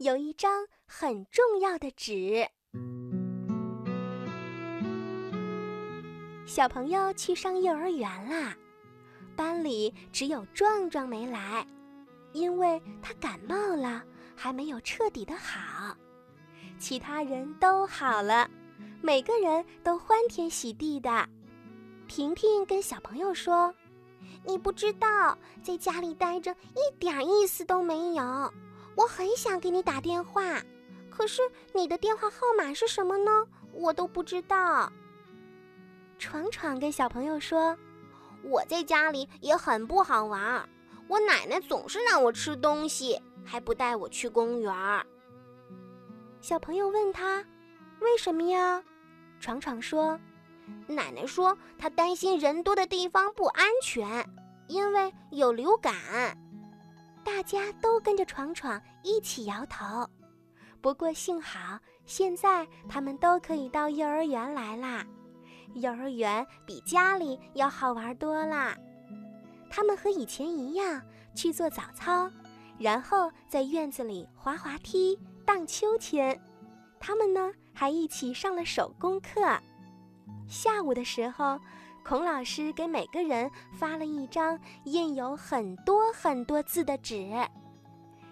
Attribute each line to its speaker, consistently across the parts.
Speaker 1: 有一张很重要的纸。小朋友去上幼儿园啦，班里只有壮壮没来，因为他感冒了，还没有彻底的好。其他人都好了，每个人都欢天喜地的。婷婷跟小朋友说：“
Speaker 2: 你不知道，在家里待着一点意思都没有。我很想给你打电话，可是你的电话号码是什么呢？我都不知道。”
Speaker 1: 闯闯跟小朋友说：“
Speaker 2: 我在家里也很不好玩，我奶奶总是让我吃东西，还不带我去公园。”
Speaker 1: 小朋友问他：“为什么呀？”闯闯说。
Speaker 2: 奶奶说：“她担心人多的地方不安全，因为有流感。”
Speaker 1: 大家都跟着闯闯一起摇头。不过幸好，现在他们都可以到幼儿园来啦。幼儿园比家里要好玩多啦。他们和以前一样去做早操，然后在院子里滑滑梯、荡秋千。他们呢，还一起上了手工课。下午的时候，孔老师给每个人发了一张印有很多很多字的纸，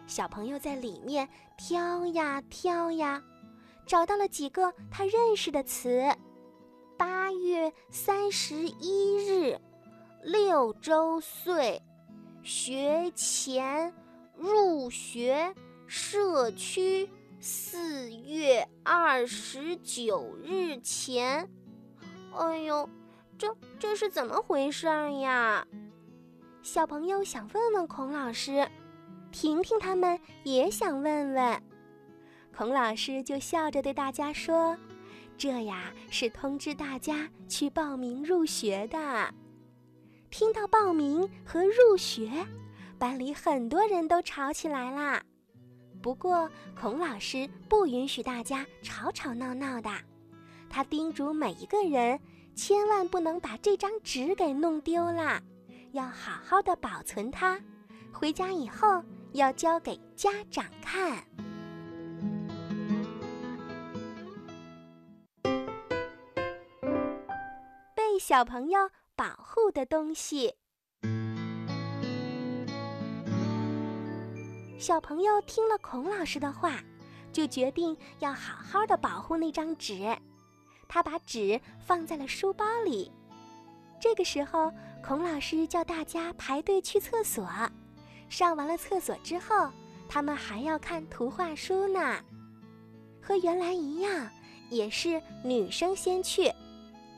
Speaker 1: 小朋友在里面挑呀挑呀，找到了几个他认识的词：八月三十一日，六周岁，学前，入学，社区，四月二十九日前。
Speaker 2: 哎呦，这这是怎么回事呀？
Speaker 1: 小朋友想问问孔老师，婷婷他们也想问问。孔老师就笑着对大家说：“这呀是通知大家去报名入学的。”听到报名和入学，班里很多人都吵起来啦。不过孔老师不允许大家吵吵闹闹的。他叮嘱每一个人，千万不能把这张纸给弄丢了，要好好的保存它，回家以后要交给家长看。被小朋友保护的东西，小朋友听了孔老师的话，就决定要好好的保护那张纸。他把纸放在了书包里。这个时候，孔老师叫大家排队去厕所。上完了厕所之后，他们还要看图画书呢。和原来一样，也是女生先去。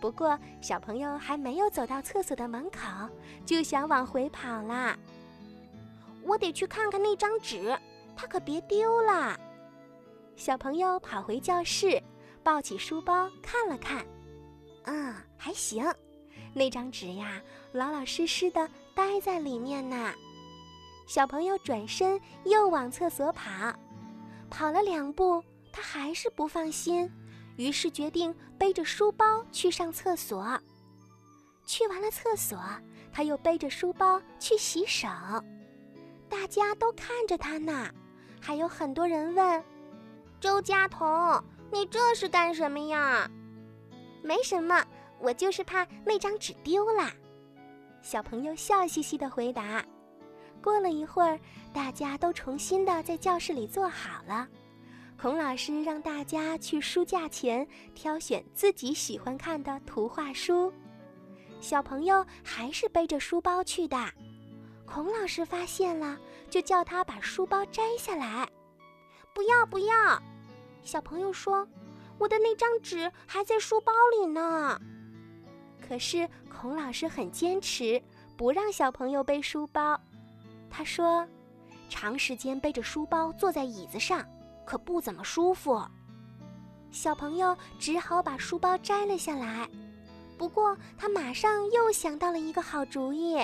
Speaker 1: 不过，小朋友还没有走到厕所的门口，就想往回跑啦。
Speaker 2: 我得去看看那张纸，它可别丢了。
Speaker 1: 小朋友跑回教室。抱起书包看了看，嗯，还行。那张纸呀，老老实实的待在里面呢。小朋友转身又往厕所跑，跑了两步，他还是不放心，于是决定背着书包去上厕所。去完了厕所，他又背着书包去洗手。大家都看着他呢，还有很多人问：“
Speaker 2: 周家彤。”你这是干什么呀？
Speaker 1: 没什么，我就是怕那张纸丢了。小朋友笑嘻嘻的回答。过了一会儿，大家都重新的在教室里坐好了。孔老师让大家去书架前挑选自己喜欢看的图画书。小朋友还是背着书包去的。孔老师发现了，就叫他把书包摘下来。
Speaker 2: 不要，不要。小朋友说：“我的那张纸还在书包里呢。”
Speaker 1: 可是孔老师很坚持，不让小朋友背书包。他说：“长时间背着书包坐在椅子上，可不怎么舒服。”小朋友只好把书包摘了下来。不过他马上又想到了一个好主意，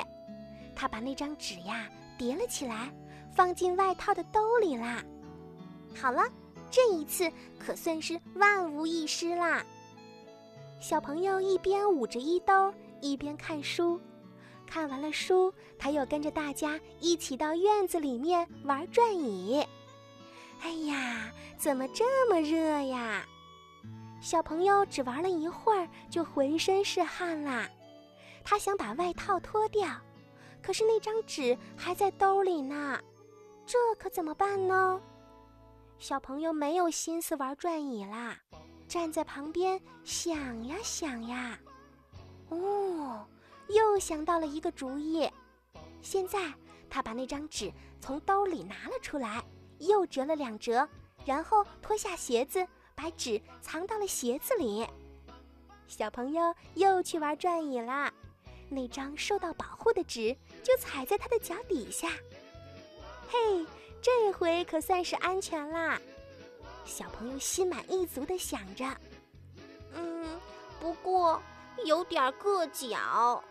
Speaker 1: 他把那张纸呀叠了起来，放进外套的兜里啦。好了。这一次可算是万无一失啦！小朋友一边捂着衣兜，一边看书。看完了书，他又跟着大家一起到院子里面玩转椅。哎呀，怎么这么热呀？小朋友只玩了一会儿就浑身是汗啦。他想把外套脱掉，可是那张纸还在兜里呢，这可怎么办呢？小朋友没有心思玩转椅啦，站在旁边想呀想呀，哦，又想到了一个主意。现在他把那张纸从兜里拿了出来，又折了两折，然后脱下鞋子，把纸藏到了鞋子里。小朋友又去玩转椅啦，那张受到保护的纸就踩在他的脚底下。嘿！这回可算是安全啦，小朋友心满意足地想着。
Speaker 2: 嗯，不过有点硌脚。